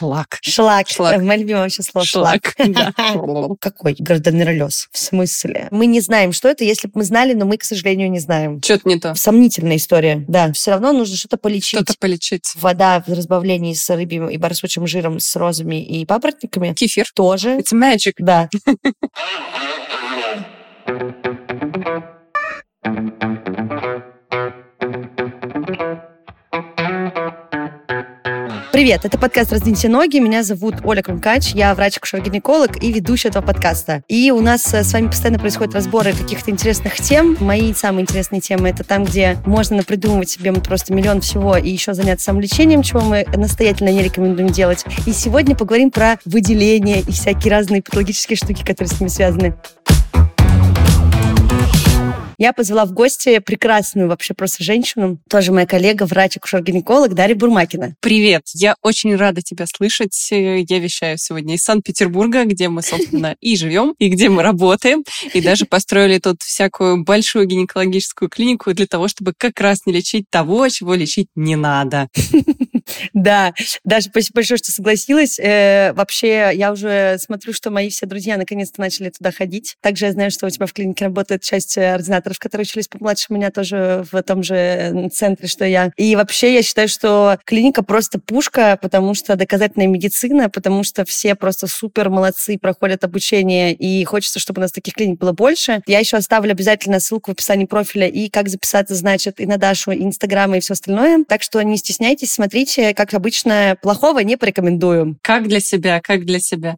Шлак. Шлак. Шлак. Мое любимое вообще слово шлак. Шлак, да. Какой гарденеролез? В смысле? Мы не знаем, что это, если бы мы знали, но мы, к сожалению, не знаем. Что-то не то. Сомнительная история, да. Все равно нужно что-то полечить. Что-то полечить. Вода в разбавлении с рыбьим и барсучим жиром, с розами и папоротниками Кефир. тоже. It's magic. Да. Привет, это подкаст «Раздвиньте ноги». Меня зовут Оля Крумкач, я врач-акушер-гинеколог и ведущая этого подкаста. И у нас э, с вами постоянно происходят разборы каких-то интересных тем. Мои самые интересные темы — это там, где можно напридумывать себе просто миллион всего и еще заняться самолечением, чего мы настоятельно не рекомендуем делать. И сегодня поговорим про выделение и всякие разные патологические штуки, которые с ними связаны. Я позвала в гости прекрасную вообще просто женщину, тоже моя коллега, врач-акушер-гинеколог Дарья Бурмакина. Привет. Я очень рада тебя слышать. Я вещаю сегодня из Санкт-Петербурга, где мы, собственно, и живем, и где мы работаем. И даже построили тут всякую большую гинекологическую клинику для того, чтобы как раз не лечить того, чего лечить не надо. Да, даже спасибо большое, что согласилась. Э, вообще, я уже смотрю, что мои все друзья наконец-то начали туда ходить. Также я знаю, что у тебя в клинике работает часть э, ординаторов, которые учились помладше меня тоже в том же центре, что я. И вообще, я считаю, что клиника просто пушка, потому что доказательная медицина, потому что все просто супер молодцы, проходят обучение, и хочется, чтобы у нас таких клиник было больше. Я еще оставлю обязательно ссылку в описании профиля и как записаться, значит, и на Дашу, и Инстаграм, и все остальное. Так что не стесняйтесь, смотрите, как обычно, плохого не порекомендую. Как для себя, как для себя.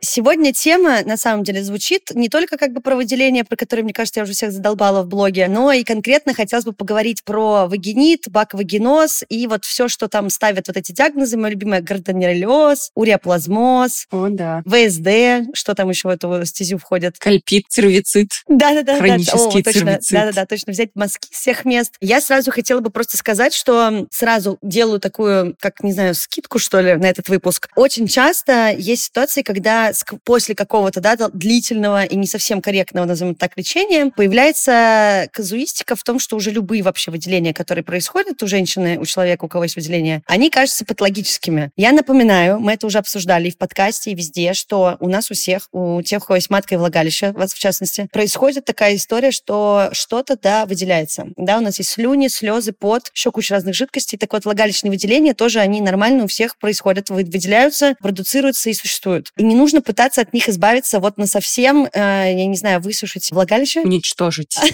Сегодня тема, на самом деле, звучит не только как бы про выделение, про которое, мне кажется, я уже всех задолбала в блоге, но и конкретно хотелось бы поговорить про вагинит, баковагеноз и вот все, что там ставят вот эти диагнозы. Моя любимая гарденеролез, уреаплазмоз, О, да. ВСД, что там еще в эту стезю входит. Кальпит, цервицит. Да-да-да. Хронический точно, цервицит. Да-да-да, точно. Взять мазки с всех мест. Я сразу хотела бы просто сказать, что сразу делаю такую, как, не знаю, скидку, что ли, на этот выпуск. Очень часто есть ситуации, когда после какого-то да, длительного и не совсем корректного, назовем так, лечения, появляется казуистика в том, что уже любые вообще выделения, которые происходят у женщины, у человека, у кого есть выделение, они кажутся патологическими. Я напоминаю, мы это уже обсуждали и в подкасте, и везде, что у нас у всех, у тех, у кого есть матка и влагалище, вас в частности, происходит такая история, что что-то, да, выделяется. Да, у нас есть слюни, слезы, пот, еще куча разных жидкостей. Так вот, влагалищные выделения тоже, они нормально у всех происходят, вы- выделяются, продуцируются и существуют. И не нужно пытаться от них избавиться вот на совсем, э, я не знаю, высушить влагалище. Уничтожить.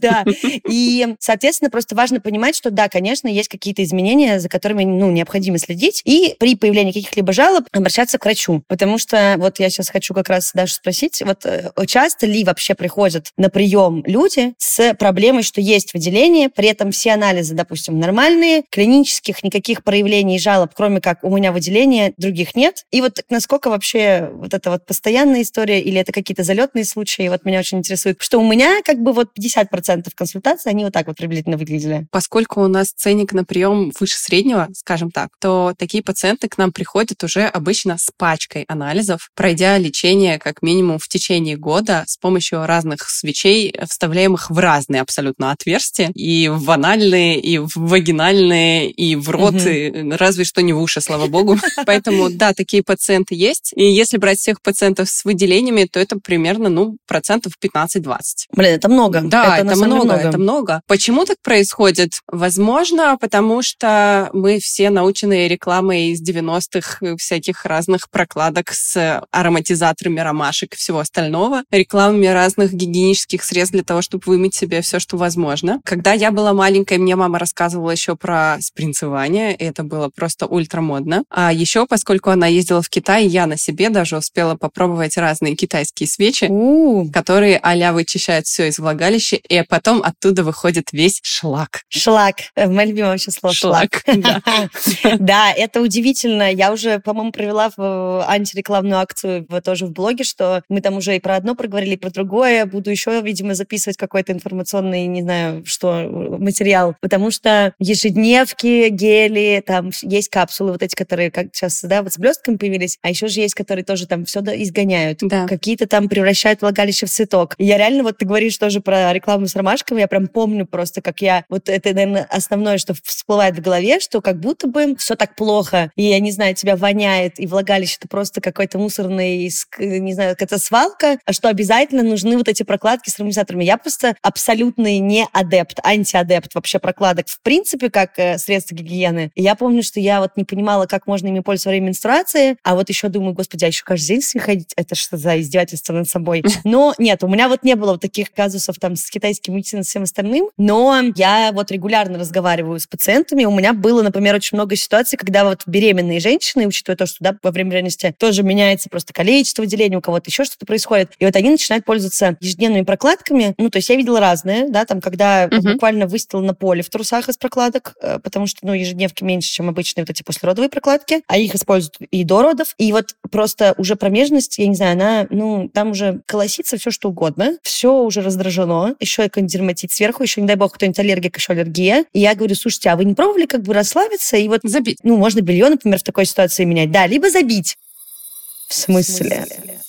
Да. И, соответственно, просто важно понимать, что да, конечно, есть какие-то изменения, за которыми ну, необходимо следить. И при появлении каких-либо жалоб обращаться к врачу. Потому что вот я сейчас хочу как раз даже спросить, вот э, часто ли вообще приходят на прием люди с проблемой, что есть выделение, при этом все анализы, допустим, нормальные, клинических никаких проявлений жалоб, кроме как у меня выделения, других нет. И вот насколько вообще вот это вот постоянная история или это какие-то залетные случаи, вот меня очень интересует. Что у меня как бы вот 50% консультаций, они вот так вот приблизительно выглядели. Поскольку у нас ценник на прием выше среднего, скажем так, то такие пациенты к нам приходят уже обычно с пачкой анализов, пройдя лечение как минимум в течение года с помощью разных свечей, вставляемых в разные абсолютно отверстия, и в анальные, и в вагинальные, и в рот, Мгм. и разве что не в уши, слава богу. Поэтому, да, такие пациенты есть. И если брать всех пациентов с выделениями, то это примерно, ну, процентов 15-20. Блин, это много. Да, это, самом деле много, это много. Почему так происходит? Возможно, потому что мы все научены рекламой из 90-х э, всяких разных прокладок с ароматизаторами ромашек и всего остального, рекламами разных гигиенических средств для того, чтобы вымыть себе все, что возможно. Когда я была маленькой, мне мама рассказывала еще про спринцевание, и это было просто ультрамодно. А еще, поскольку она ездила в Китай, я на себе даже успела попробовать разные китайские свечи, У, которые а вычищают все из влагалища, и потом оттуда выходит весь шлак. шлак. Э, Мое любимое вообще слово шлак. Да. Это удивительно. Я уже, по-моему, провела в антирекламную акцию тоже в блоге, что мы там уже и про одно проговорили, и про другое. Буду еще, видимо, записывать какой-то информационный, не знаю, что, материал. Потому что ежедневки, гели, там есть капсулы вот эти, которые как сейчас, да, вот с блестками появились, а еще же есть, которые тоже там все изгоняют. Да. Какие-то там превращают влагалище в цветок. И я реально, вот ты говоришь тоже про рекламу с ромашками, я прям помню просто, как я, вот это, наверное, основное, что всплывает в голове, что как будто бы все так плохо, и, я не знаю, тебя воняет, и влагалище это просто какой-то мусорный, не знаю, какая-то свалка, а что обязательно нужны вот эти прокладки с ароматизаторами. Я просто абсолютный не адепт, антиадепт вообще прокладок в принципе как э, средство гигиены. И я помню, что я вот не понимала, как можно ими пользоваться во время менструации, а вот еще думаю, господи, а еще каждый день с ними ходить, это что за издевательство над собой? Но нет, у меня вот не было вот таких казусов там с китайским медициной и всем остальным, но я вот регулярно разговариваю с пациентами. У меня было, например, очень много ситуаций, когда вот беременные женщины, учитывая то, что да, во время беременности тоже меняется просто количество выделений, у кого-то еще что-то происходит, и вот они начинают пользоваться ежедневными прокладками. Ну, то есть я видела разные, да, там, когда uh-huh. буквально выстила на поле в трусах из прокладок, э, потому что, ну, ежедневки меньше, чем обычные вот эти послеродовые прокладки, а их используют и до родов. И вот просто уже промежность, я не знаю, она, ну, там уже колосится все что угодно, все уже раздражено, еще и кондерматит сверху, еще, не дай бог, кто-нибудь аллергик, еще аллергия. И я говорю, слушайте, а вы не пробовали как бы расслабиться и вот... Забить. Ну, можно белье, например, в такой ситуации менять. Да, либо забить. В смысле? В смысле?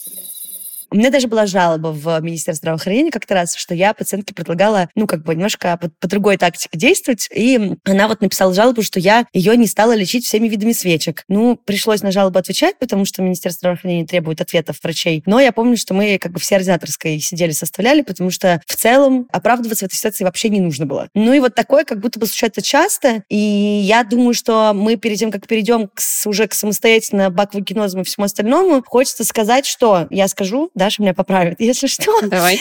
У меня даже была жалоба в Министерство здравоохранения как-то раз, что я пациентке предлагала, ну, как бы немножко по, по другой тактике действовать, и она вот написала жалобу, что я ее не стала лечить всеми видами свечек. Ну, пришлось на жалобу отвечать, потому что Министерство здравоохранения требует ответов врачей. Но я помню, что мы как бы все ординаторской сидели, составляли, потому что в целом оправдываться в этой ситуации вообще не нужно было. Ну и вот такое как будто бы случается часто, и я думаю, что мы перед тем, как перейдем к, уже к самостоятельно баквагенозам и всему остальному, хочется сказать, что я скажу, Даша меня поправит, если что. Давай.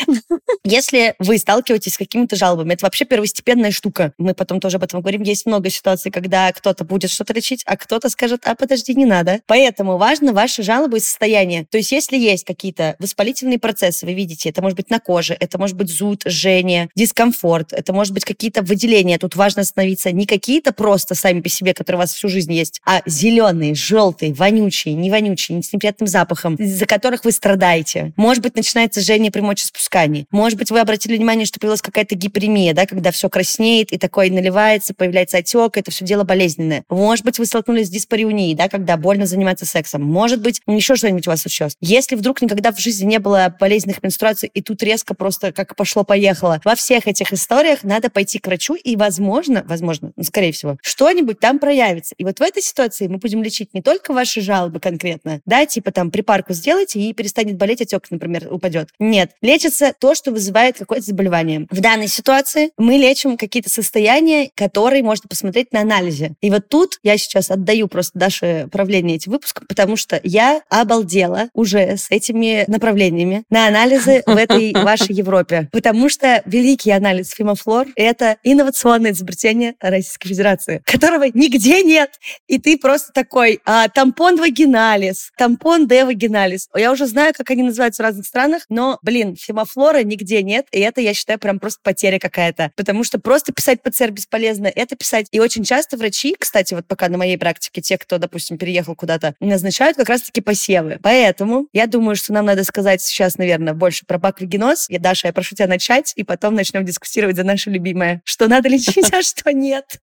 Если вы сталкиваетесь с какими-то жалобами, это вообще первостепенная штука. Мы потом тоже об этом говорим. Есть много ситуаций, когда кто-то будет что-то лечить, а кто-то скажет, а подожди, не надо. Поэтому важно ваши жалобы и состояние. То есть если есть какие-то воспалительные процессы, вы видите, это может быть на коже, это может быть зуд, жжение, дискомфорт, это может быть какие-то выделения. Тут важно остановиться не какие-то просто сами по себе, которые у вас всю жизнь есть, а зеленые, желтые, вонючие, не вонючие, с неприятным запахом, из-за которых вы страдаете. Может быть, начинается жжение при мочеспускании. Может быть, вы обратили внимание, что появилась какая-то гиперемия, да, когда все краснеет и такое наливается, появляется отек, это все дело болезненное. Может быть, вы столкнулись с диспариунией, да, когда больно заниматься сексом. Может быть, еще что-нибудь у вас случилось. Если вдруг никогда в жизни не было болезненных менструаций, и тут резко просто как пошло-поехало, во всех этих историях надо пойти к врачу, и, возможно, возможно, ну, скорее всего, что-нибудь там проявится. И вот в этой ситуации мы будем лечить не только ваши жалобы конкретно, да, типа там припарку сделайте, и перестанет болеть отек отек, например, упадет. Нет. Лечится то, что вызывает какое-то заболевание. В данной ситуации мы лечим какие-то состояния, которые можно посмотреть на анализе. И вот тут я сейчас отдаю просто Даше правление этим выпуском, потому что я обалдела уже с этими направлениями на анализы в этой вашей Европе. Потому что великий анализ Фимофлор — это инновационное изобретение Российской Федерации, которого нигде нет. И ты просто такой, а, тампон вагиналис, тампон Д вагиналис. Я уже знаю, как они называются в разных странах, но, блин, фемофлора нигде нет, и это, я считаю, прям просто потеря какая-то. Потому что просто писать ПЦР бесполезно, это писать. И очень часто врачи, кстати, вот пока на моей практике, те, кто, допустим, переехал куда-то, назначают как раз-таки посевы. Поэтому я думаю, что нам надо сказать сейчас, наверное, больше про баквагеноз. Я, Даша, я прошу тебя начать, и потом начнем дискуссировать за наше любимое, что надо лечить, а что нет.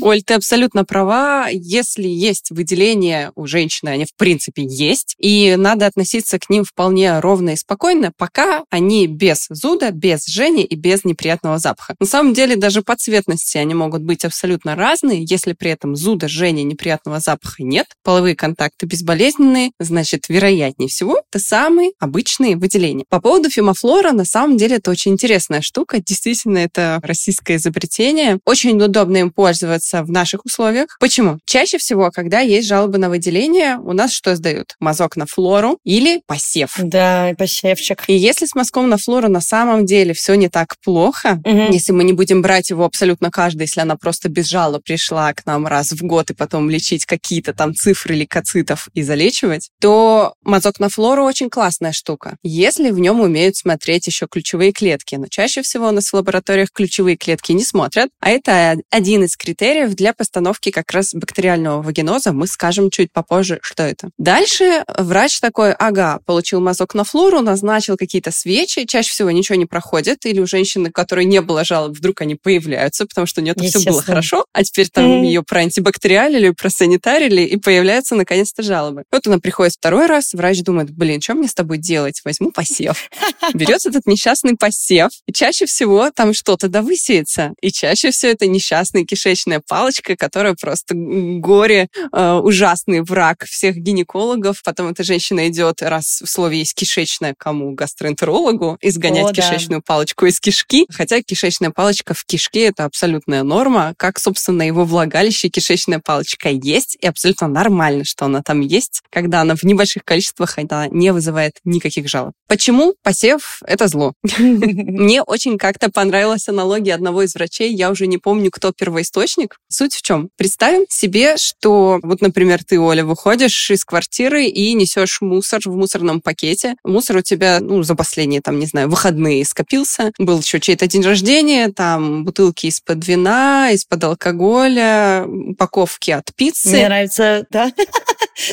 Оль, ты абсолютно права. Если есть выделения у женщины, они в принципе есть, и надо относиться к ним вполне ровно и спокойно, пока они без зуда, без жжения и без неприятного запаха. На самом деле даже по цветности они могут быть абсолютно разные, если при этом зуда, жжения, неприятного запаха нет, половые контакты безболезненные, значит, вероятнее всего, это самые обычные выделения. По поводу фимофлора, на самом деле это очень интересная штука. Действительно, это российское изобретение. Очень удобно им пользоваться пользоваться в наших условиях. Почему? Чаще всего, когда есть жалобы на выделение, у нас что сдают? Мазок на флору или посев. Да, посевчик. И если с мазком на флору на самом деле все не так плохо, угу. если мы не будем брать его абсолютно каждый, если она просто без жалоб пришла к нам раз в год и потом лечить какие-то там цифры лейкоцитов и залечивать, то мазок на флору очень классная штука. Если в нем умеют смотреть еще ключевые клетки. Но чаще всего у нас в лабораториях ключевые клетки не смотрят, а это один из критериев для постановки как раз бактериального вагиноза. Мы скажем чуть попозже, что это. Дальше врач такой, ага, получил мазок на флору, назначил какие-то свечи, чаще всего ничего не проходит, или у женщины, которой не было жалоб, вдруг они появляются, потому что у нее все было хорошо, а теперь там ее проантибактериалили, просанитарили, и появляются наконец-то жалобы. Вот она приходит второй раз, врач думает, блин, что мне с тобой делать? Возьму посев. Берет этот несчастный посев, и чаще всего там что-то да высеется. И чаще всего это несчастная кишечная палочка, которая просто горе, э, ужасный враг всех гинекологов. Потом эта женщина идет, раз в слове есть кишечная, кому? Гастроэнтерологу, изгонять О, кишечную да. палочку из кишки. Хотя кишечная палочка в кишке это абсолютная норма. Как, собственно, его влагалище кишечная палочка есть, и абсолютно нормально, что она там есть, когда она в небольших количествах, она не вызывает никаких жалоб. Почему посев — это зло? Мне очень как-то понравилась аналогия одного из врачей, я уже не помню, кто первоисточник. Суть в чем? Представим себе, что вот, например, ты, Оля, выходишь из квартиры и несешь мусор в мусорном пакете. Мусор у тебя, ну, за последние, там, не знаю, выходные скопился. Был еще чей-то день рождения, там, бутылки из-под вина, из-под алкоголя, упаковки от пиццы. Мне нравится, да.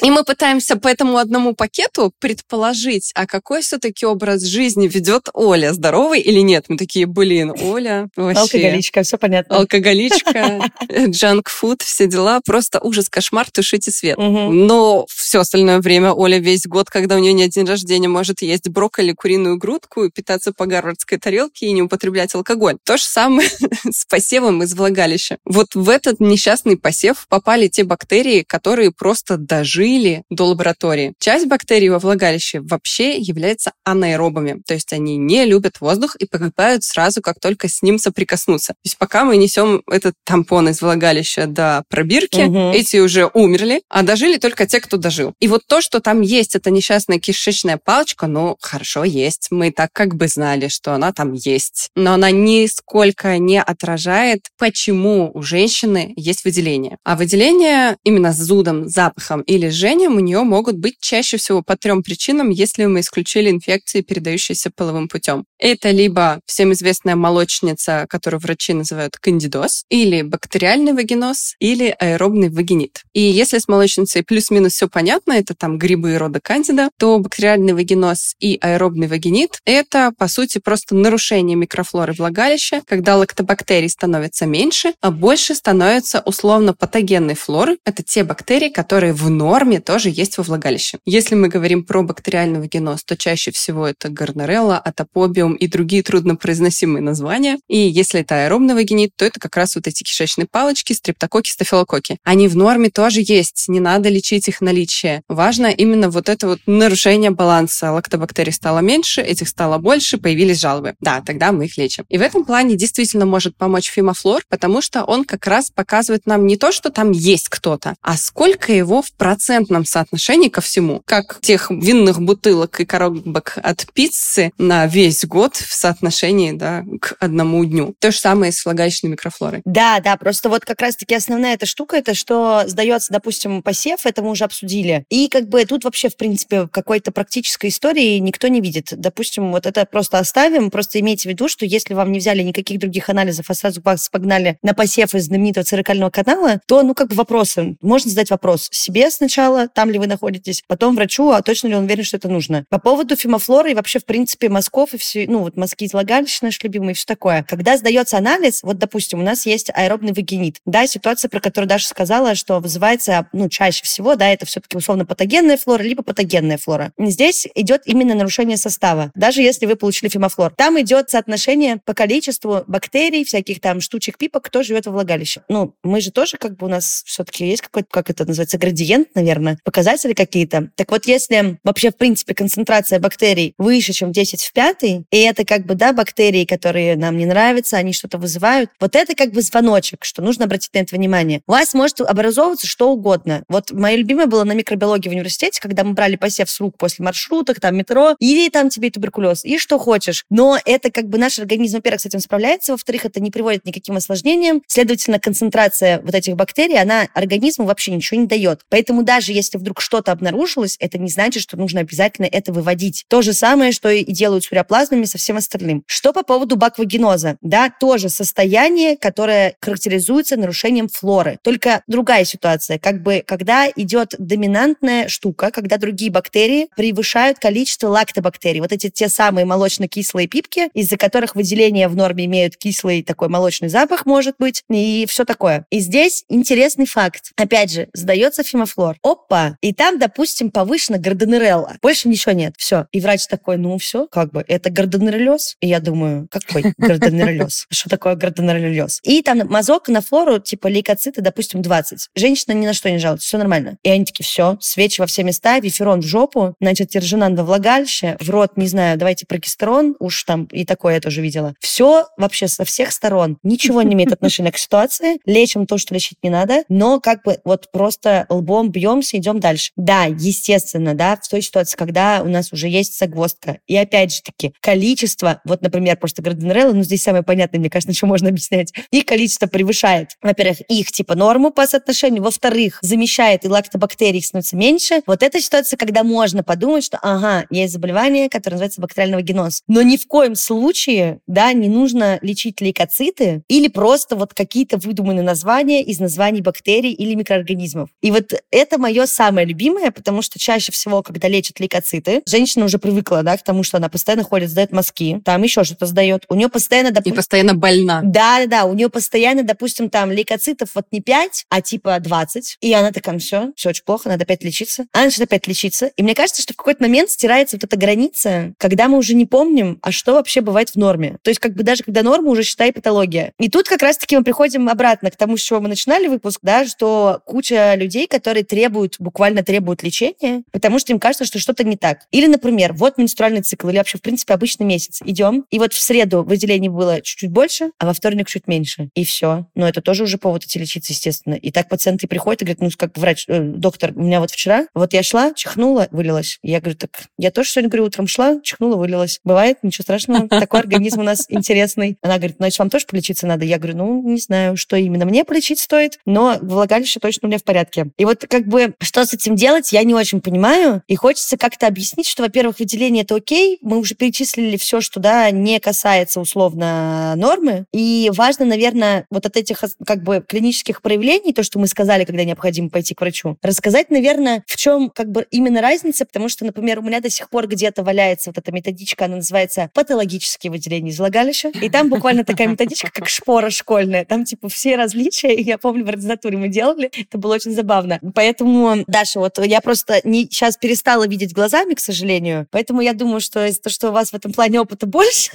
И мы пытаемся по этому одному пакету предположить, а какой все-таки образ жизни ведет Оля, здоровый или нет. Мы такие, блин, Оля вообще... Алкоголичка, все понятно. Алкоголичка, джанк-фуд, все дела. Просто ужас, кошмар, тушите свет. Но все остальное время Оля весь год, когда у нее нет день рождения, может есть брокколи, куриную грудку, питаться по гарвардской тарелке и не употреблять алкоголь. То же самое с посевом из влагалища. Вот в этот несчастный посев попали те бактерии, которые просто дожили до лаборатории. Часть бактерий во влагалище вообще является анаэробами, то есть они не любят воздух и погибают сразу, как только с ним соприкоснутся. То есть пока мы несем этот тампон из влагалища до пробирки, угу. эти уже умерли, а дожили только те, кто дожил. И вот то, что там есть, это несчастная кишечная палочка, ну, хорошо, есть. Мы так как бы знали, что она там есть. Но она нисколько не отражает, почему у женщины есть выделение. А выделение именно с зудом, запахом или жжением у нее могут быть чаще всего по трем причинам, если мы исключили инфекции, передающиеся половым путем. Это либо всем известная молочница, которую врачи называют кандидоз, или бактериальный вагиноз, или аэробный вагинит. И если с молочницей плюс-минус все понятно, это там грибы и рода кандида, то бактериальный вагиноз и аэробный вагинит — это, по сути, просто нарушение микрофлоры влагалища, когда лактобактерий становится меньше, а больше становится условно патогенной флоры. Это те бактерии, которые в норме тоже есть во влагалище. Если мы говорим про бактериальный вагиноз, то чаще всего это горнорелла, атопобиум и другие труднопроизносимые названия. И если это аэробный вагинит, то это как раз вот эти кишечные палочки, стрептококи, стафилококи. Они в норме тоже есть, не надо лечить их наличие. Важно именно вот это вот нарушение баланса. Лактобактерий стало меньше, этих стало больше, появились жалобы. Да, тогда мы их лечим. И в этом плане действительно может помочь фимофлор, потому что он как раз показывает нам не то, что там есть кто-то, а сколько его в процентном соотношении ко всему. Как тех винных бутылок и коробок от пиццы на весь год в соотношении да, к одному дню. То же самое с влагалищной микрофлорой. Да, да, просто вот как раз-таки основная эта штука, это что сдается, допустим, посев, это мы уже обсудили. И как бы тут вообще, в принципе, какой-то практической истории никто не видит. Допустим, вот это просто оставим, просто имейте в виду, что если вам не взяли никаких других анализов, а сразу вас погнали на посев из знаменитого церекального канала, то, ну, как бы вопросы. Можно задать вопрос себе сначала, там ли вы находитесь, потом врачу, а точно ли он уверен, что это нужно. По поводу фимофлоры и вообще, в принципе, мазков и все, ну, вот мазки из влагалища наш любимый и все такое. Когда сдается анализ, вот, допустим, у нас есть аэробный вагинит. Да, ситуация, про которую Даша сказала, что вызывается, ну, чаще всего, да, это все-таки условно патогенная флора, либо патогенная флора. Здесь идет именно нарушение состава, даже если вы получили фимофлор. Там идет соотношение по количеству бактерий, всяких там штучек, пипок, кто живет во влагалище. Ну, мы же тоже, как бы у нас все-таки есть какой-то, как это называется, градиент, наверное, показатели какие-то. Так вот, если вообще, в принципе, концентрация бактерий выше, чем 10 в 5, и это как бы, да, бактерии, которые нам не нравятся, они что-то вызывают, вот это как бы звоночек, что нужно обратить на это внимание. У вас может образовываться что угодно. Вот мое любимое было на микробиологии в университете, когда мы брали посев с рук после маршруток, там метро, или там тебе туберкулез, и что хочешь. Но это как бы наш организм, во-первых, с этим справляется, во-вторых, это не приводит никаким осложнениям. Следовательно, концентрация вот этих бактерий, она организму вообще ничего не дает. Поэтому даже если вдруг что-то обнаружилось, это не значит, что нужно обязательно это выводить. То же самое, что и делают с уреоплазмами, со всем остальным. Что по поводу баквагеноза? Да, тоже состояние, которое характеризуется нарушением флоры. Только другая ситуация. Как бы, когда идет доминантная штука, когда другие бактерии превышают количество лактобактерий. Вот эти те самые молочно-кислые пипки, из-за которых выделения в норме имеют кислый такой молочный запах, может быть, и все такое. И здесь интересный факт. Опять же, сдается фимофлор. Опа! И там, допустим, повышена гарденерелла. Больше ничего нет. Все. И врач такой, ну все, как бы, это гарденереллез? И я думаю, какой гарденереллез? Что такое гарденереллез? И там мазок на флору, типа лейкоциты, допустим, 20. Женщина ни на что не жалуется, все нормально. И они такие, все, свечи во все места, виферон в жопу, значит, тержинан во влагалище, в рот, не знаю, давайте прогестерон, уж там и такое я тоже видела. Все вообще со всех сторон. Ничего не имеет отношения к ситуации. Лечим то, что лечить не надо, но как бы вот просто лбом бьемся, идем дальше. Да, естественно, да, в той ситуации, когда у нас уже есть загвоздка. И опять же таки, количество, вот, например, просто граденрелла, ну, здесь самое понятное, мне кажется, что можно объяснять. Их количество превышает, во-первых, их типа норму по соотношению, во-вторых, замещает и лактобактерий становится меньше. Вот эта ситуация, когда можно подумать, что, ага, есть заболевание, которое называется бактериальный вагиноз. Но ни в коем случае, да, не нужно лечить лейкоциты или просто вот какие-то выдуманные названия из названий бактерий или микроорганизмов. И вот это мое самое любимое, потому что чаще всего, когда лечат лейкоциты, женщина уже привыкла, да, к тому, что она постоянно ходит, сдает мазки, там еще что-то сдает. У нее постоянно... Допустим, и постоянно больна. Да, да, да. У нее постоянно, допустим, там лейкоцитов вот не 5, а типа 20. И она такая, все, все очень плохо, надо опять лечиться. Она начинает опять лечиться. И мне кажется, что в какой-то момент стирается вот эта граница, когда мы уже не помним, а что вообще бывает в норме. То есть как бы даже когда норма уже считай патология. И тут как раз-таки мы приходим обратно к тому, с чего мы начинали выпуск, да, что куча людей, которые требуют, буквально требуют лечения, потому что им кажется, что что-то не так. Или, например, вот менструальный цикл, или вообще, в принципе, обычный месяц. Идем, и вот в среду выделений было чуть-чуть больше, а во вторник чуть меньше. И все. Но это тоже уже повод идти лечиться, естественно. И так пациенты приходят и говорят, ну, как врач, э, доктор, у меня вот вчера, вот я шла, чихнула, вылилась. Я говорю, так, я тоже сегодня, говорю, утром шла, чихнула, вылилась. Бывает, ничего страшного, такой организм у нас интересный. Она говорит, значит, вам тоже полечиться надо? Я говорю, ну, не знаю, что именно мне полечить стоит, но влагалище точно у меня в порядке. И вот как бы, что с этим делать, я не очень понимаю. И хочется как-то объяснить, что, во-первых, выделение это окей, мы уже перечислили все, что, да, не касается условно нормы. И важно, наверное, вот от этих как бы клинических проявлений, то, что мы сказали, когда необходимо пойти к врачу, рассказать, наверное, в чем как бы именно разница, потому что, например, у меня до сих пор где-то валяется вот эта методичка, она называется «Патологические выделения из влагалища», и там буквально такая методичка, как шпора школьная, там типа все различия, я помню, в ординатуре мы делали, это было очень забавно. Поэтому, Даша, вот я просто не, сейчас перестала видеть глазами, к сожалению, поэтому я думаю, что того, что у вас в этом плане опыта больше,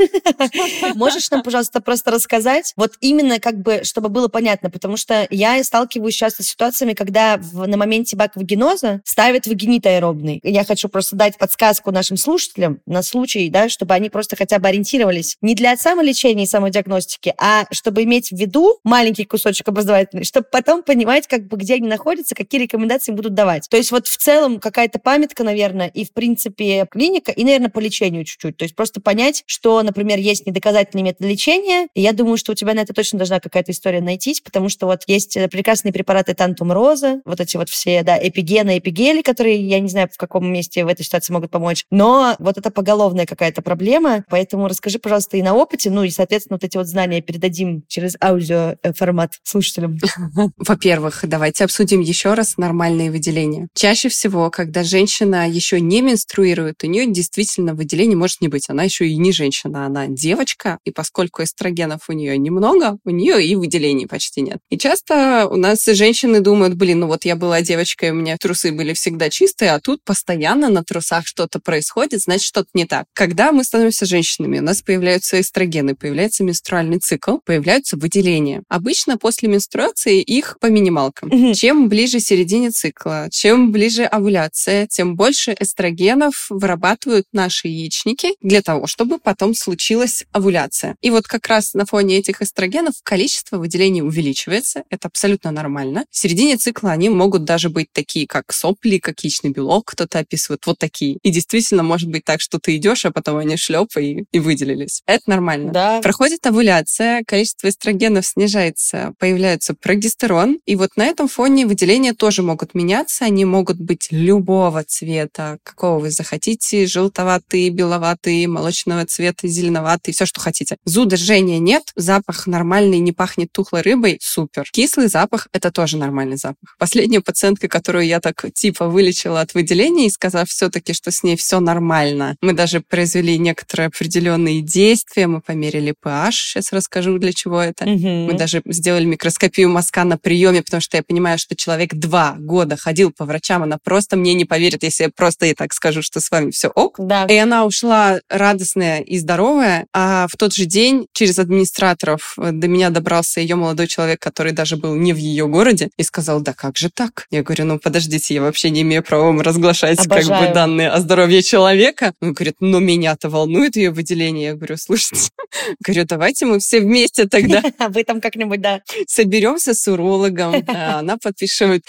можешь нам, пожалуйста, просто рассказать, вот именно как бы, чтобы было понятно, потому что я сталкиваюсь часто с ситуациями, когда на моменте баквагеноза ставят вагинит аэробный. Я хочу просто дать подсказку нашим слушателям на случай, да, чтобы они просто хотя бы ориентировались не для самолечения и самодиагностики, а чтобы иметь в виду маленький кусочек образовательный, чтобы потом понимать, как бы, где они находятся, какие рекомендации будут давать. То есть вот в целом какая-то памятка, наверное, и в принципе клиника, и, наверное, по лечению чуть-чуть. То есть просто понять, что, например, есть недоказательный метод лечения, и я думаю, что у тебя на это точно должна какая-то история найтись, потому что вот есть э, прекрасные препараты Тантум Роза, вот эти вот все, да, эпигены, эпигели, которые, я не знаю, в каком месте в этой ситуации могут помочь, но вот это поголовная какая-то проблема, поэтому расскажи, пожалуйста, и на опыте, ну и, соответственно, вот эти вот знания передадим через аудиоформат слушателям. Во-первых, давайте обсудим еще раз нормальные выделения. Чаще всего, когда женщина еще не менструирует, у нее действительно выделений может не быть. Она еще и не женщина, она девочка, и поскольку эстрогенов у нее немного, у нее и выделений почти нет. И часто у нас женщины думают, блин, ну вот я была девочкой, у меня трусы были всегда чистые, а тут постоянно на трусах что-то происходит, значит, что-то не так. Когда мы становимся женщинами, у нас появляются эстрогены, появляется менструальный цикл, появляются выделения. Обычно после менструации их по минималкам. Угу. Чем ближе середине цикла, чем ближе овуляция, тем больше эстрогенов вырабатывают наши яичники для того, чтобы потом случилась овуляция. И вот как раз на фоне этих эстрогенов количество выделений увеличивается. Это абсолютно нормально. В середине цикла они могут даже быть такие, как сопли, как яичный белок, кто-то описывает, вот такие. И действительно может быть так, что ты идешь, а потом они шлеп и, и выделились. Это нормально. Да. Проходит овуляция, количество эстрогенов снижается, появляется прогестерон, и вот на этом фоне выделения тоже могут могут меняться, они могут быть любого цвета, какого вы захотите, желтоватые, беловатые, молочного цвета, зеленоватые, все, что хотите. Зуда жжения нет, запах нормальный, не пахнет тухлой рыбой, супер. Кислый запах — это тоже нормальный запах. Последняя пациентка, которую я так типа вылечила от выделения и сказав все-таки, что с ней все нормально, мы даже произвели некоторые определенные действия, мы померили pH, сейчас расскажу, для чего это. Угу. Мы даже сделали микроскопию мазка на приеме, потому что я понимаю, что человек два года ходил по врачам, она просто мне не поверит, если я просто ей так скажу, что с вами все ок. Да. И она ушла радостная и здоровая, а в тот же день через администраторов э, до меня добрался ее молодой человек, который даже был не в ее городе, и сказал, да как же так? Я говорю, ну подождите, я вообще не имею права вам разглашать Обожаю. как бы данные о здоровье человека. Он говорит, ну меня-то волнует ее выделение. Я говорю, слушайте, говорю, давайте мы все вместе тогда. Вы там как-нибудь, да. Соберемся с урологом, она подпишет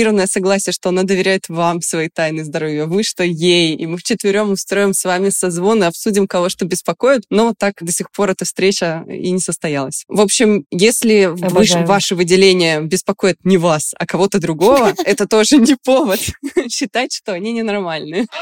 информированное согласие, что она доверяет вам свои тайны здоровья, вы что ей, и мы вчетвером устроим с вами созвон и обсудим, кого что беспокоит. Но так до сих пор эта встреча и не состоялась. В общем, если вы, ваше выделение беспокоит не вас, а кого-то другого, это тоже не повод считать, что они ненормальные.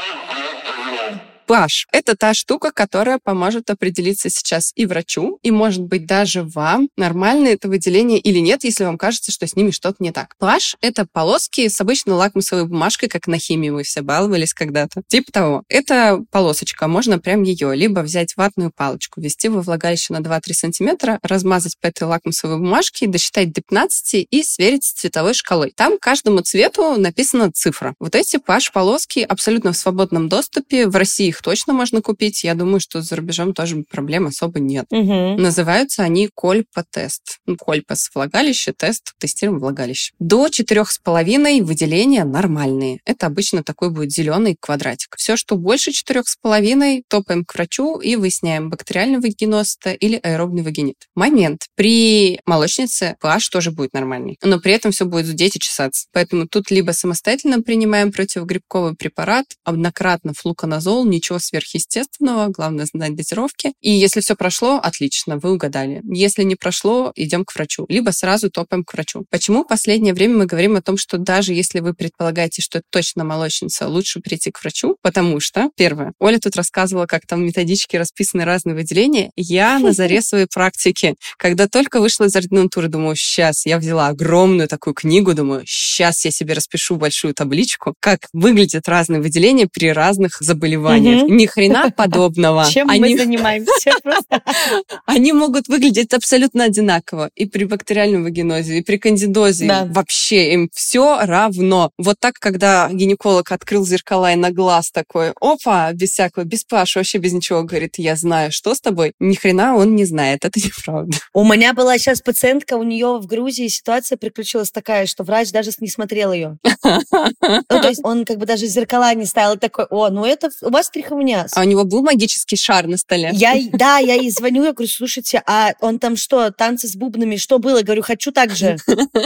Паш — это та штука, которая поможет определиться сейчас и врачу, и, может быть, даже вам, нормально это выделение или нет, если вам кажется, что с ними что-то не так. Паш — это полоски с обычной лакмусовой бумажкой, как на химии мы все баловались когда-то. Типа того. Это полосочка, можно прям ее либо взять ватную палочку, ввести во влагалище на 2-3 сантиметра, размазать по этой лакмусовой бумажке, досчитать до 15 и сверить с цветовой шкалой. Там каждому цвету написана цифра. Вот эти паш-полоски абсолютно в свободном доступе. В России их точно можно купить. Я думаю, что за рубежом тоже проблем особо нет. Угу. Называются они кольпа-тест. Ну, кольпа с влагалища, тест, тестируем влагалище. До четырех с половиной выделения нормальные. Это обычно такой будет зеленый квадратик. Все, что больше четырех с половиной, топаем к врачу и выясняем, бактериальный вагиноз это или аэробный вагинит. Момент. При молочнице pH тоже будет нормальный, но при этом все будет зудеть и чесаться. Поэтому тут либо самостоятельно принимаем противогрибковый препарат, однократно флуконазол, ничего ничего сверхъестественного, главное знать дозировки. И если все прошло, отлично, вы угадали. Если не прошло, идем к врачу. Либо сразу топаем к врачу. Почему в последнее время мы говорим о том, что даже если вы предполагаете, что это точно молочница, лучше прийти к врачу? Потому что, первое, Оля тут рассказывала, как там методички расписаны разные выделения. Я на заре своей практики, когда только вышла из ординатуры, думаю, сейчас я взяла огромную такую книгу, думаю, сейчас я себе распишу большую табличку, как выглядят разные выделения при разных заболеваниях. Угу. Ни хрена подобного. Чем они... мы занимаемся Они могут выглядеть абсолютно одинаково. И при бактериальном вагинозе, и при кандидозе. Да. Вообще им все равно. Вот так, когда гинеколог открыл зеркала и на глаз такой, опа, без всякого, без паши, вообще без ничего, говорит, я знаю, что с тобой. Ни хрена он не знает, это неправда. У меня была сейчас пациентка, у нее в Грузии ситуация приключилась такая, что врач даже не смотрел ее. Ну, то есть он как бы даже зеркала не ставил, такой, о, ну это у вас трихомониаз. А у него был магический шар на столе? Я, да, я ей звоню, я говорю, слушайте, а он там что, танцы с бубнами, что было? Говорю, хочу так же.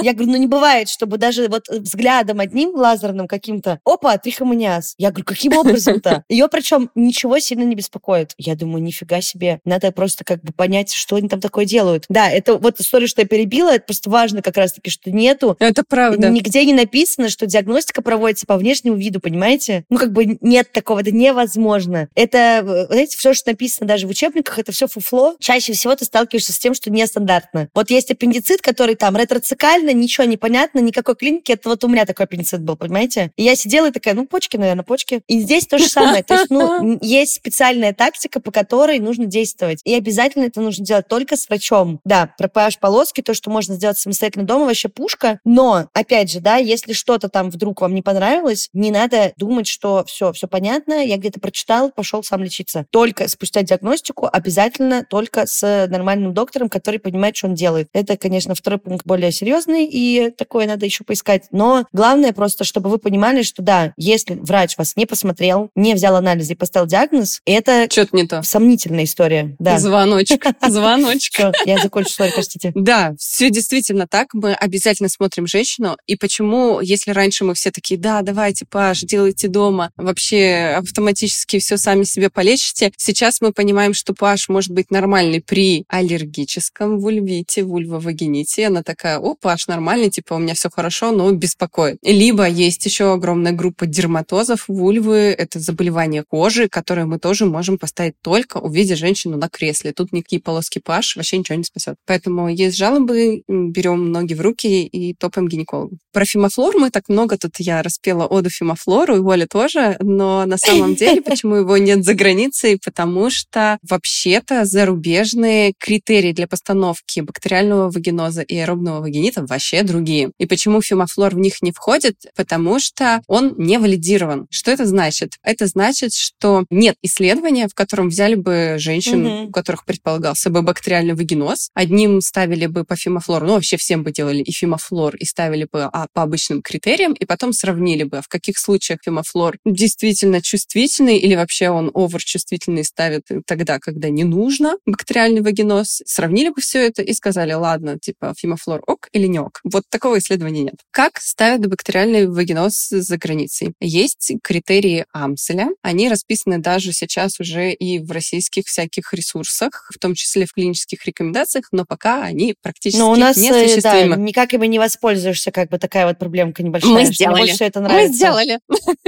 Я говорю, ну не бывает, чтобы даже вот взглядом одним лазерным каким-то, опа, трихомониаз. Я говорю, каким образом-то? Ее причем ничего сильно не беспокоит. Я думаю, нифига себе, надо просто как бы понять, что они там такое делают. Да, это вот история, что я перебила, это просто важно как раз-таки, что нету. Это правда. Нигде не написано, что диагностика проводится по внешнему виду, понимаете? Ну, как бы нет такого, это невозможно можно. Это, знаете, все, что написано даже в учебниках, это все фуфло. Чаще всего ты сталкиваешься с тем, что нестандартно. Вот есть аппендицит, который там ретроцикально, ничего не понятно, никакой клиники. Это вот у меня такой аппендицит был, понимаете? И я сидела и такая, ну, почки, наверное, почки. И здесь то же самое. То есть, ну, есть специальная тактика, по которой нужно действовать. И обязательно это нужно делать только с врачом. Да, про pH-полоски, то, что можно сделать самостоятельно дома, вообще пушка. Но, опять же, да, если что-то там вдруг вам не понравилось, не надо думать, что все, все понятно, я где-то прочитала прочитал, пошел сам лечиться. Только спустя диагностику, обязательно только с нормальным доктором, который понимает, что он делает. Это, конечно, второй пункт более серьезный, и такое надо еще поискать. Но главное просто, чтобы вы понимали, что да, если врач вас не посмотрел, не взял анализы и поставил диагноз, это Что-то не то. сомнительная история. Да. Звоночек. Звоночек. Я закончу историю, простите. Да, все действительно так. Мы обязательно смотрим женщину. И почему, если раньше мы все такие, да, давайте, Паш, делайте дома, вообще автоматически генетически все сами себе полечите. Сейчас мы понимаем, что pH может быть нормальный при аллергическом вульвите, вульвовагините. Она такая, о, pH нормальный, типа у меня все хорошо, но беспокоит. Либо есть еще огромная группа дерматозов вульвы, это заболевание кожи, которое мы тоже можем поставить только увидя женщину на кресле. Тут никакие полоски pH вообще ничего не спасет. Поэтому есть жалобы, берем ноги в руки и топаем гинекологу. Про фимофлор мы так много тут я распела оду фимофлору, и Оля тоже, но на самом деле почему его нет за границей? Потому что вообще-то зарубежные критерии для постановки бактериального вагиноза и аэробного вагинита вообще другие. И почему фимофлор в них не входит? Потому что он не валидирован. Что это значит? Это значит, что нет исследования, в котором взяли бы женщин, угу. у которых предполагался бы бактериальный вагиноз, одним ставили бы по фимофлору, ну вообще всем бы делали и фимофлор, и ставили бы а, по обычным критериям, и потом сравнили бы, в каких случаях фимофлор действительно чувствительный или вообще он овер-чувствительный ставит тогда, когда не нужно бактериальный вагиноз. Сравнили бы все это и сказали, ладно, типа фимофлор ок или не ок. Вот такого исследования нет. Как ставят бактериальный вагиноз за границей? Есть критерии Амселя. Они расписаны даже сейчас уже и в российских всяких ресурсах, в том числе в клинических рекомендациях, но пока они практически но у нас, не э, Да, никак ими не воспользуешься, как бы такая вот проблемка небольшая. Мы сделали. Мне это нравится. Мы сделали.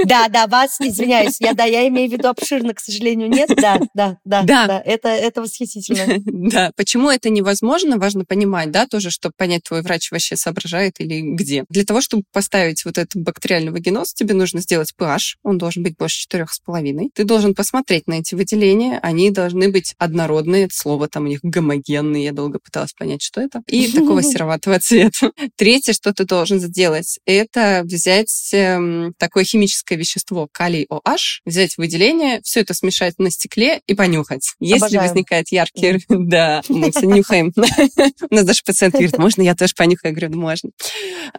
Да, да, вас, извиняюсь, я, да, я имею в виду обширно, к сожалению, нет, да, да, да, да, да это, это восхитительно. Да, почему это невозможно, важно понимать, да, тоже, чтобы понять, твой врач вообще соображает или где. Для того, чтобы поставить вот этот бактериальный вагиноз, тебе нужно сделать pH, он должен быть больше четырех с половиной. Ты должен посмотреть на эти выделения, они должны быть однородные, слово там у них гомогенные, я долго пыталась понять, что это, и такого сероватого цвета. Третье, что ты должен сделать, это взять эм, такое химическое вещество калий OH, взять выделение, все это смешать на стекле и понюхать. Если Обожаю. возникает яркий... Да, мы все нюхаем. У нас даже пациент говорит, можно я тоже понюхаю? Я говорю, можно.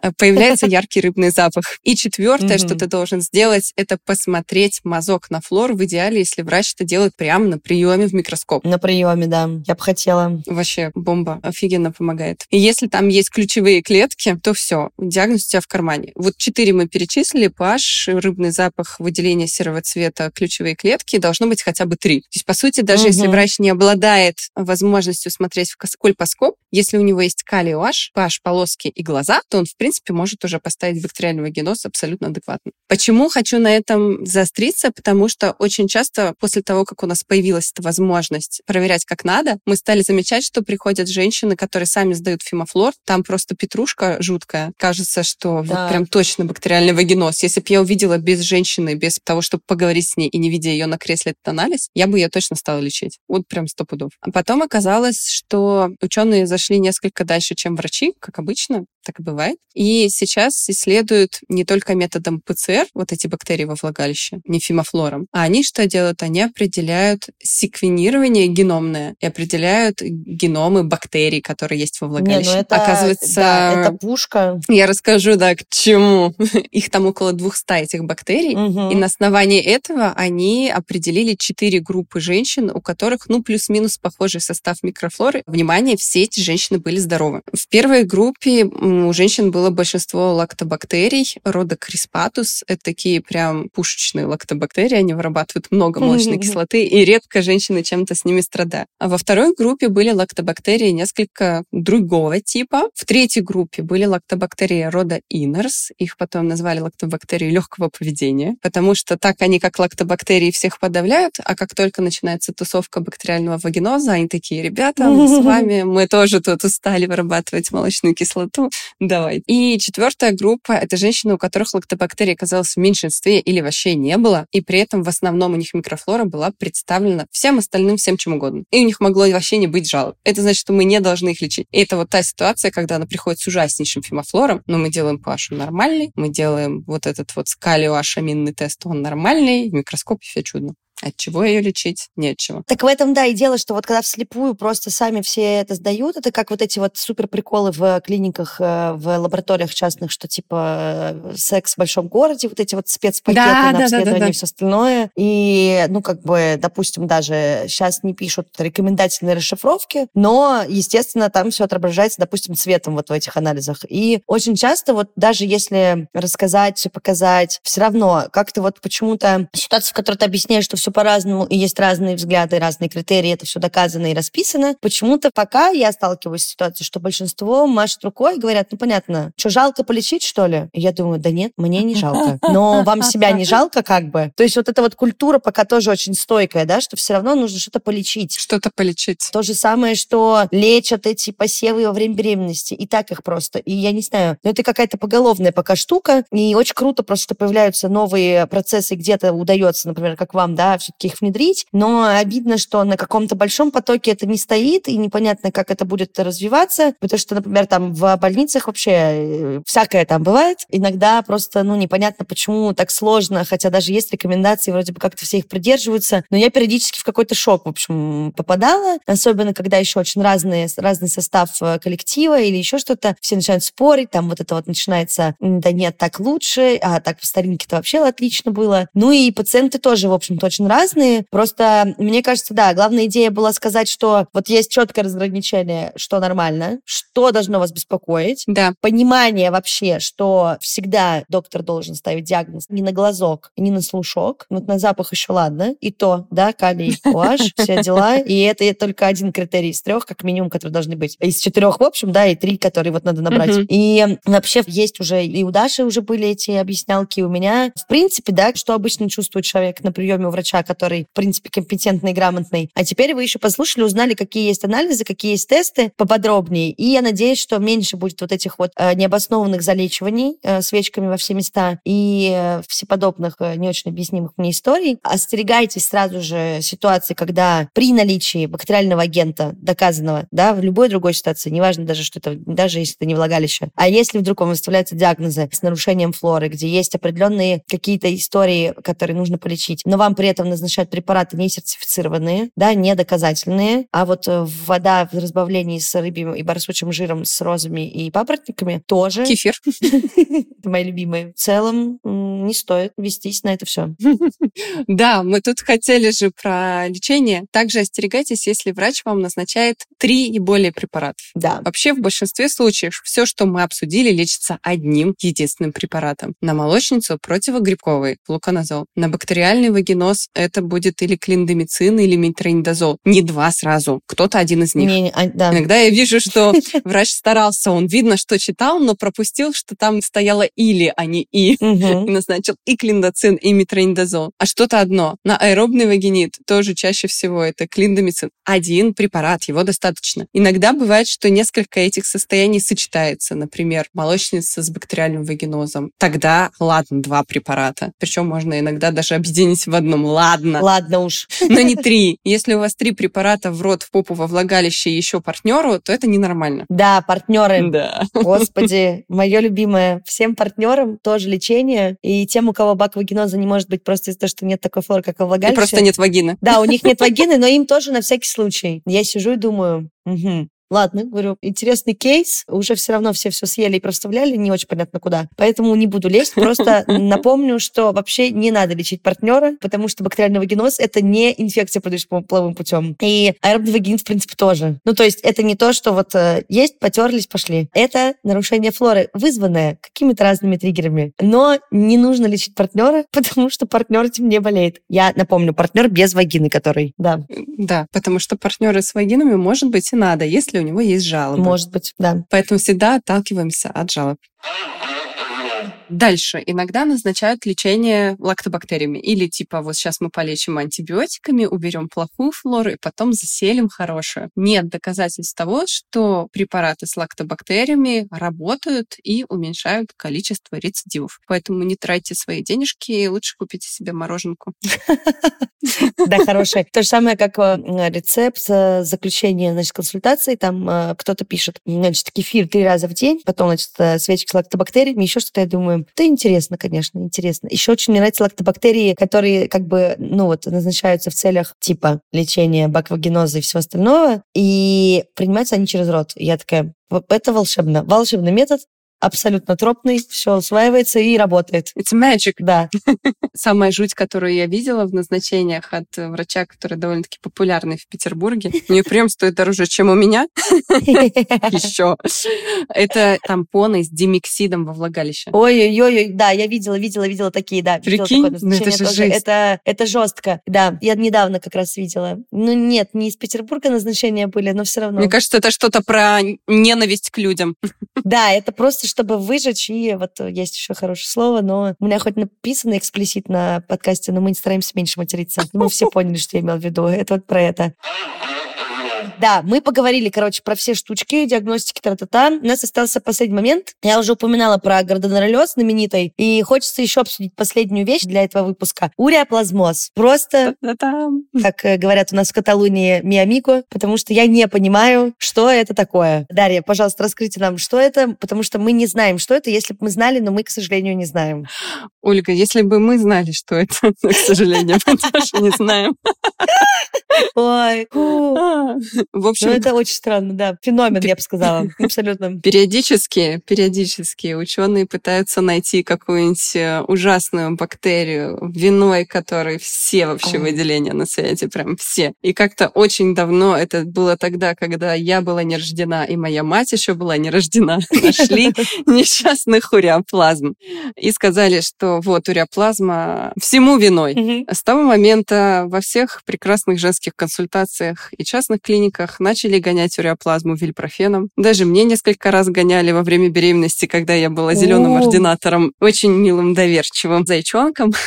Э, появляется яркий рыбный запах. И четвертое, что ты должен сделать, это посмотреть мазок на флор. В идеале, если врач это делает прямо на приеме в микроскоп. На приеме, да. Я бы хотела. Вообще бомба. Офигенно помогает. И если там есть ключевые клетки, то все, диагноз у тебя в кармане. Вот четыре мы перечислили. pH, рыбный запах, выделение серого цвета, ключевые клетки. Должно быть хотя бы три. То есть, по сути, даже угу. если врач не обладает возможностью смотреть в кольпоскоп, если у него есть калий OH, pH, полоски и глаза, то он, в принципе, может уже поставить бактериальный вагиноз абсолютно адекватно. Почему хочу на этом заостриться? Потому что очень часто после того, как у нас появилась эта возможность проверять как надо, мы стали замечать, что приходят женщины, которые сами сдают фимофлор, там просто петрушка жуткая. Кажется, что да. вот прям точно бактериальный вагиноз. Если бы я увидела без женщины, без того, чтобы поговорить с ней и не видя ее на кресле этот анализ, я бы ее точно стала лечить. Вот прям сто пудов. А потом оказалось, что ученые зашли несколько дальше, чем врачи, как обычно так бывает. И сейчас исследуют не только методом ПЦР вот эти бактерии во влагалище, не фимофлором, а они что делают? Они определяют секвенирование геномное и определяют геномы бактерий, которые есть во влагалище. Не, ну это, Оказывается, да, это пушка. Я расскажу, да, к чему. Их там около 200 этих бактерий, угу. и на основании этого они определили четыре группы женщин, у которых, ну, плюс-минус похожий состав микрофлоры. Внимание, все эти женщины были здоровы. В первой группе у женщин было большинство лактобактерий рода Криспатус. Это такие прям пушечные лактобактерии, они вырабатывают много молочной кислоты, и редко женщины чем-то с ними страдают. А во второй группе были лактобактерии несколько другого типа. В третьей группе были лактобактерии рода Инерс. Их потом назвали лактобактерии легкого поведения, потому что так они, как лактобактерии, всех подавляют, а как только начинается тусовка бактериального вагиноза, они такие, ребята, мы с вами, мы тоже тут устали вырабатывать молочную кислоту, Давай. И четвертая группа — это женщины, у которых лактобактерий оказалось в меньшинстве или вообще не было, и при этом в основном у них микрофлора была представлена всем остальным, всем чем угодно. И у них могло вообще не быть жалоб. Это значит, что мы не должны их лечить. И это вот та ситуация, когда она приходит с ужаснейшим фимофлором, но мы делаем pH нормальный, мы делаем вот этот вот скалиоашаминный тест, он нормальный, в микроскопе все чудно. От чего ее лечить? Нечего. Так в этом, да, и дело, что вот когда вслепую просто сами все это сдают, это как вот эти вот супер приколы в клиниках, э, в лабораториях частных, что типа э, секс в большом городе, вот эти вот спецпакеты да, на обследование да, да, да. и все остальное. И, ну, как бы, допустим, даже сейчас не пишут рекомендательные расшифровки, но, естественно, там все отображается, допустим, цветом вот в этих анализах. И очень часто вот даже если рассказать, все показать, все равно как-то вот почему-то ситуация, в которой ты объясняешь, что все все по-разному, и есть разные взгляды, разные критерии, это все доказано и расписано. Почему-то пока я сталкиваюсь с ситуацией, что большинство машет рукой и говорят, ну понятно, что жалко полечить, что ли? И я думаю, да нет, мне не жалко. Но вам себя не жалко как бы? То есть вот эта вот культура пока тоже очень стойкая, да, что все равно нужно что-то полечить. Что-то полечить. То же самое, что лечат эти посевы во время беременности. И так их просто. И я не знаю, но это какая-то поголовная пока штука. И очень круто просто, что появляются новые процессы, где-то удается, например, как вам, да, все-таки их внедрить. Но обидно, что на каком-то большом потоке это не стоит, и непонятно, как это будет развиваться. Потому что, например, там в больницах вообще э, всякое там бывает. Иногда просто, ну, непонятно, почему так сложно, хотя даже есть рекомендации, вроде бы как-то все их придерживаются. Но я периодически в какой-то шок, в общем, попадала. Особенно, когда еще очень разные, разный состав э, коллектива или еще что-то. Все начинают спорить, там вот это вот начинается, да нет, так лучше, а так по старинке-то вообще отлично было. Ну и пациенты тоже, в общем-то, очень разные. Просто, мне кажется, да, главная идея была сказать, что вот есть четкое разграничение, что нормально, что должно вас беспокоить. Да. Понимание вообще, что всегда доктор должен ставить диагноз не на глазок, не на слушок. Вот на запах еще ладно. И то, да, калий, OH, все дела. И это только один критерий из трех, как минимум, которые должны быть. Из четырех, в общем, да, и три, которые вот надо набрать. Uh-huh. И вообще есть уже, и у Даши уже были эти объяснялки, у меня. В принципе, да, что обычно чувствует человек на приеме у врача, который, в принципе, компетентный, грамотный. А теперь вы еще послушали, узнали, какие есть анализы, какие есть тесты поподробнее. И я надеюсь, что меньше будет вот этих вот э, необоснованных залечиваний э, свечками во все места и э, всеподобных не очень объяснимых мне историй. Остерегайтесь сразу же ситуации, когда при наличии бактериального агента доказанного, да, в любой другой ситуации, неважно даже, что это, даже если это не влагалище, а если вдруг вам выставляются диагнозы с нарушением флоры, где есть определенные какие-то истории, которые нужно полечить, но вам при этом назначают препараты не сертифицированные, да, не доказательные, а вот э, вода в разбавлении с рыбьим и барсучим жиром, с розами и папоротниками тоже. Кефир. Это мои любимые. В целом не стоит вестись на это все. Да, мы тут хотели же про лечение. Также остерегайтесь, если врач вам назначает три и более препаратов. Да. Вообще, в большинстве случаев все, что мы обсудили, лечится одним единственным препаратом. На молочницу противогрибковый флуконазол. На бактериальный вагиноз это будет или клиндомицин, или метронидозол. Не два сразу. Кто-то один из них. Не, а, да. Иногда я вижу, что врач старался, он видно, что читал, но пропустил, что там стояло или, а не и. Мгм. И назначил и клиндоцин, и метронидозол. А что-то одно. На аэробный вагинит тоже чаще всего это клиндомицин. Один препарат, его достаточно. Иногда бывает, что несколько этих состояний сочетается. Например, молочница с бактериальным вагинозом. Тогда, ладно, два препарата. Причем можно иногда даже объединить в одном. Ладно. Ладно уж. Но не три. Если у вас три препарата в рот, в попу, во влагалище и еще партнеру, то это ненормально. Да, партнеры. Да. Господи, мое любимое. Всем партнерам тоже лечение. И тем, у кого бак вагиноза не может быть просто из-за того, что нет такой флоры, как во И влагалище. просто нет вагины. Да, у них нет вагины, но им тоже на всякий случай. Я сижу и думаю, «Мгм, Ладно, говорю, интересный кейс. Уже все равно все все съели и проставляли, не очень понятно куда. Поэтому не буду лезть. Просто напомню, что вообще не надо лечить партнера, потому что бактериальный вагиноз – это не инфекция, продающая половым путем. И аэробный вагинит, в принципе, тоже. Ну, то есть это не то, что вот э, есть, потерлись, пошли. Это нарушение флоры, вызванное какими-то разными триггерами. Но не нужно лечить партнера, потому что партнер этим не болеет. Я напомню, партнер без вагины, который, да, Да, потому что партнеры с вагинами, может быть, и надо, если у него есть жалобы. может быть, да. Поэтому всегда отталкиваемся от жалоб. Дальше. Иногда назначают лечение лактобактериями. Или типа вот сейчас мы полечим антибиотиками, уберем плохую флору и потом заселим хорошую. Нет доказательств того, что препараты с лактобактериями работают и уменьшают количество рецидивов. Поэтому не тратьте свои денежки, лучше купите себе мороженку. Да, хорошая. То же самое, как э, рецепт, э, заключение, значит, консультации, там э, кто-то пишет, значит, кефир три раза в день, потом, значит, свечки с лактобактериями, еще что-то, я думаю, да интересно, конечно, интересно. Еще очень мне нравятся лактобактерии, которые как бы, ну вот, назначаются в целях типа лечения баквагеноза и всего остального, и принимаются они через рот. Я такая, «Вот это волшебно. Волшебный метод, абсолютно тропный, все усваивается и работает. It's magic. Да. Самая жуть, которую я видела в назначениях от врача, который довольно-таки популярный в Петербурге, у нее прям стоит дороже, чем у меня. Еще. Это тампоны с димексидом во влагалище. Ой-ой-ой, да, я видела, видела, видела такие, да. Прикинь, ну это же жесть. Это, это жестко, да. Я недавно как раз видела. Ну нет, не из Петербурга назначения были, но все равно. Мне кажется, это что-то про ненависть к людям. Да, это просто чтобы выжечь, и вот есть еще хорошее слово, но у меня хоть написано эксплисит на подкасте, но мы не стараемся меньше материться. Мы все поняли, что я имел в виду. Это вот про это. Да, мы поговорили, короче, про все штучки, диагностики, тра-та-та. У нас остался последний момент. Я уже упоминала про гарденеролез знаменитый, и хочется еще обсудить последнюю вещь для этого выпуска. Уреоплазмоз. Просто, как э, говорят у нас в Каталунии, миамико, потому что я не понимаю, что это такое. Дарья, пожалуйста, раскройте нам, что это, потому что мы не знаем, что это. Если бы мы знали, но мы, к сожалению, не знаем. Ольга, если бы мы знали, что это, но, к сожалению, мы тоже не знаем. Ой, в общем... Ну, это очень странно, да. Феномен, я бы сказала. Абсолютно. Периодически, периодически ученые пытаются найти какую-нибудь э, ужасную бактерию, виной которой все вообще выделения на свете, прям все. И как-то очень давно, это было тогда, когда я была не рождена, и моя мать еще была не рождена, нашли несчастных уреоплазм. И сказали, что вот уреоплазма всему виной. С того момента во всех прекрасных женских консультациях и частных клиниках начали гонять уреоплазму вильпрофеном. Даже мне несколько раз гоняли во время беременности, когда я была зеленым ординатором, очень милым, доверчивым зайчонком.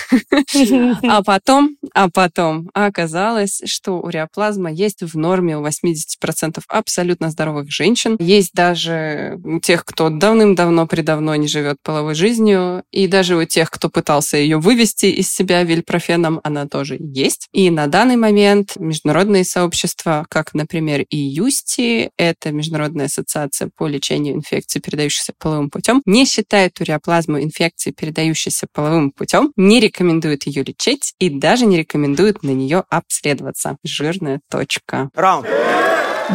А потом, а потом оказалось, что уреоплазма есть в норме у 80% абсолютно здоровых женщин. Есть даже у тех, кто давным-давно предавно не живет половой жизнью, и даже у тех, кто пытался ее вывести из себя вильпрофеном, она тоже есть. И на данный момент международные сообщества, как, например, и ЮСТИ, это Международная ассоциация по лечению инфекций, передающихся половым путем, не считает уреоплазму инфекции, передающейся половым путем, не рекомендует ее лечить и даже не рекомендует на нее обследоваться. Жирная точка. Раунд.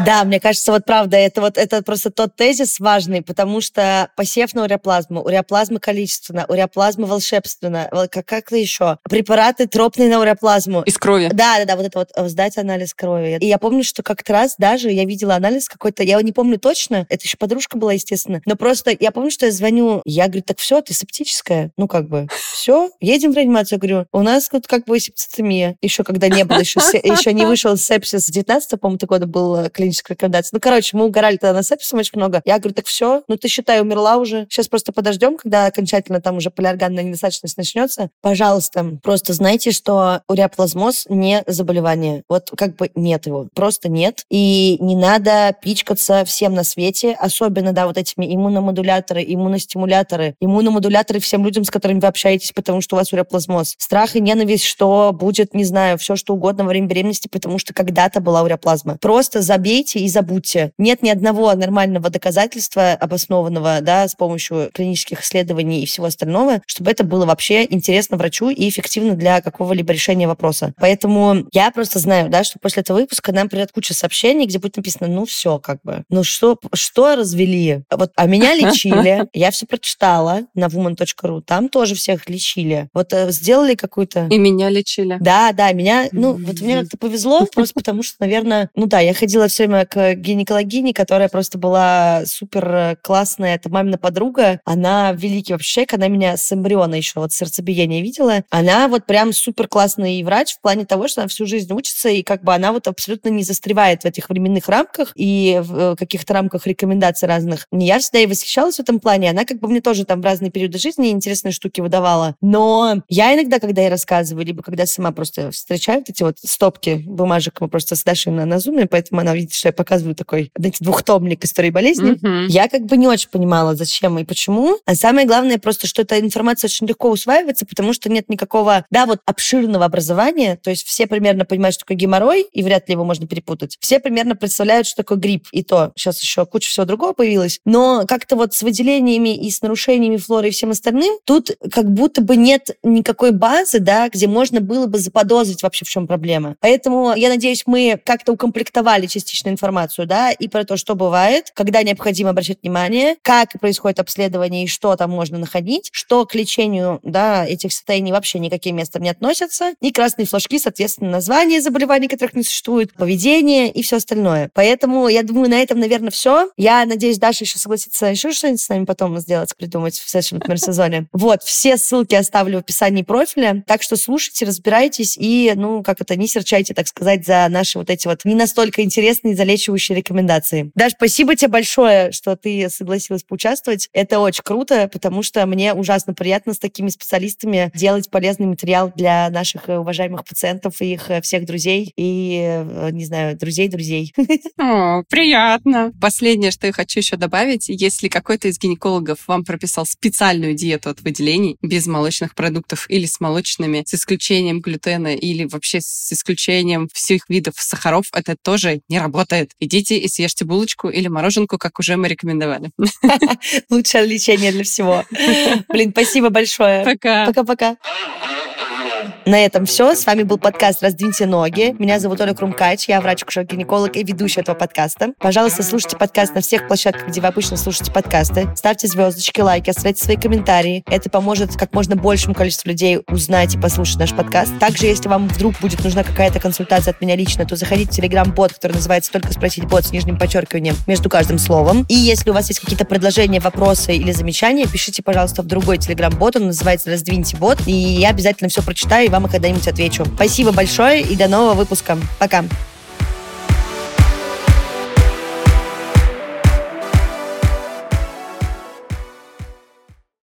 Да, мне кажется, вот правда, это вот это просто тот тезис важный, потому что посев на уреоплазму, уреоплазма количественно, уреоплазма волшебственно, как, как-то еще, препараты тропные на уреоплазму. Из крови. Да, да, да, вот это вот, э, сдать анализ крови. И я помню, что как-то раз даже я видела анализ какой-то, я не помню точно, это еще подружка была, естественно, но просто я помню, что я звоню, я говорю, так все, ты септическая, ну как бы, все, едем в реанимацию, я говорю, у нас тут как бы септицемия, еще когда не было, еще, еще не вышел сепсис, 19 по-моему, года был э, клиническая рекомендация. Ну, короче, мы угорали тогда на сепсисом очень много. Я говорю, так все, ну ты считай, умерла уже. Сейчас просто подождем, когда окончательно там уже полиорганная недостаточность начнется. Пожалуйста, просто знайте, что уреоплазмоз не заболевание. Вот как бы нет его. Просто нет. И не надо пичкаться всем на свете, особенно, да, вот этими иммуномодуляторы, иммуностимуляторы. Иммуномодуляторы всем людям, с которыми вы общаетесь, потому что у вас уреоплазмоз. Страх и ненависть, что будет, не знаю, все что угодно во время беременности, потому что когда-то была уреоплазма. Просто забейте и забудьте. Нет ни одного нормального доказательства, обоснованного, да, с помощью клинических исследований и всего остального, чтобы это было вообще интересно врачу и эффективно для какого-либо решения вопроса. Поэтому я просто знаю, да, что после этого выпуска нам придет куча сообщений, где будет написано, ну все, как бы, ну что, что развели? Вот, а меня лечили, я все прочитала на woman.ru, там тоже всех лечили. Вот э, сделали какую-то... И меня лечили. Да, да, меня, ну, вот мне как-то повезло, просто потому что, наверное, ну да, я ходила все время к гинекологине, которая просто была супер э, классная. Это мамина подруга. Она великий вообще человек. Она меня с эмбриона еще вот сердцебиения видела. Она вот прям супер классный врач в плане того, что она всю жизнь учится, и как бы она вот абсолютно не застревает в этих временных рамках и в э, каких-то рамках рекомендаций разных. Я всегда и восхищалась в этом плане. Она как бы мне тоже там в разные периоды жизни интересные штуки выдавала. Но я иногда, когда я рассказываю, либо когда сама просто встречаю вот эти вот стопки бумажек, мы просто с Дашей на, на зуме, поэтому она видит, что я показываю такой, знаете, двухтомник истории болезни. Mm-hmm. Я как бы не очень понимала, зачем и почему. А самое главное просто, что эта информация очень легко усваивается, потому что нет никакого, да, вот обширного образования. То есть все примерно понимают, что такое геморрой, и вряд ли его можно перепутать. Все примерно представляют, что такое грипп. И то сейчас еще куча всего другого появилась. Но как-то вот с выделениями и с нарушениями флоры и всем остальным, тут как будто бы нет никакой базы, да, где можно было бы заподозрить вообще, в чем проблема. Поэтому я надеюсь, мы как-то укомплектовали частично точечную информацию, да, и про то, что бывает, когда необходимо обращать внимание, как происходит обследование и что там можно находить, что к лечению, да, этих состояний вообще никаким местом не относятся, и красные флажки, соответственно, названия заболеваний, которых не существует, поведение и все остальное. Поэтому я думаю, на этом, наверное, все. Я надеюсь, Даша еще согласится еще что-нибудь с нами потом сделать, придумать в следующем, например, сезоне. Вот, все ссылки оставлю в описании профиля, так что слушайте, разбирайтесь и, ну, как это, не серчайте, так сказать, за наши вот эти вот не настолько интересные залечивающие рекомендации. Даш, спасибо тебе большое, что ты согласилась поучаствовать. Это очень круто, потому что мне ужасно приятно с такими специалистами делать полезный материал для наших э, уважаемых пациентов и их э, всех друзей и, э, не знаю, друзей-друзей. Приятно. Последнее, что я хочу еще добавить, если какой-то из гинекологов вам прописал специальную диету от выделений без молочных продуктов или с молочными, с исключением глютена или вообще с исключением всех видов сахаров, это тоже не работает. Идите и съешьте булочку или мороженку, как уже мы рекомендовали. Лучшее лечение для всего. Блин, спасибо большое. Пока. Пока-пока. На этом все. С вами был подкаст «Раздвиньте ноги». Меня зовут Оля Крумкач, я врач-гинеколог и ведущая этого подкаста. Пожалуйста, слушайте подкаст на всех площадках, где вы обычно слушаете подкасты. Ставьте звездочки, лайки, оставляйте свои комментарии. Это поможет как можно большему количеству людей узнать и послушать наш подкаст. Также, если вам вдруг будет нужна какая-то консультация от меня лично, то заходите в телеграм-бот, который называется «Только спросить бот» с нижним подчеркиванием между каждым словом. И если у вас есть какие-то предложения, вопросы или замечания, пишите, пожалуйста, в другой телеграм-бот. Он называется «Раздвиньте бот». И я обязательно все прочитаю и вам их когда-нибудь отвечу. Спасибо большое и до нового выпуска. Пока.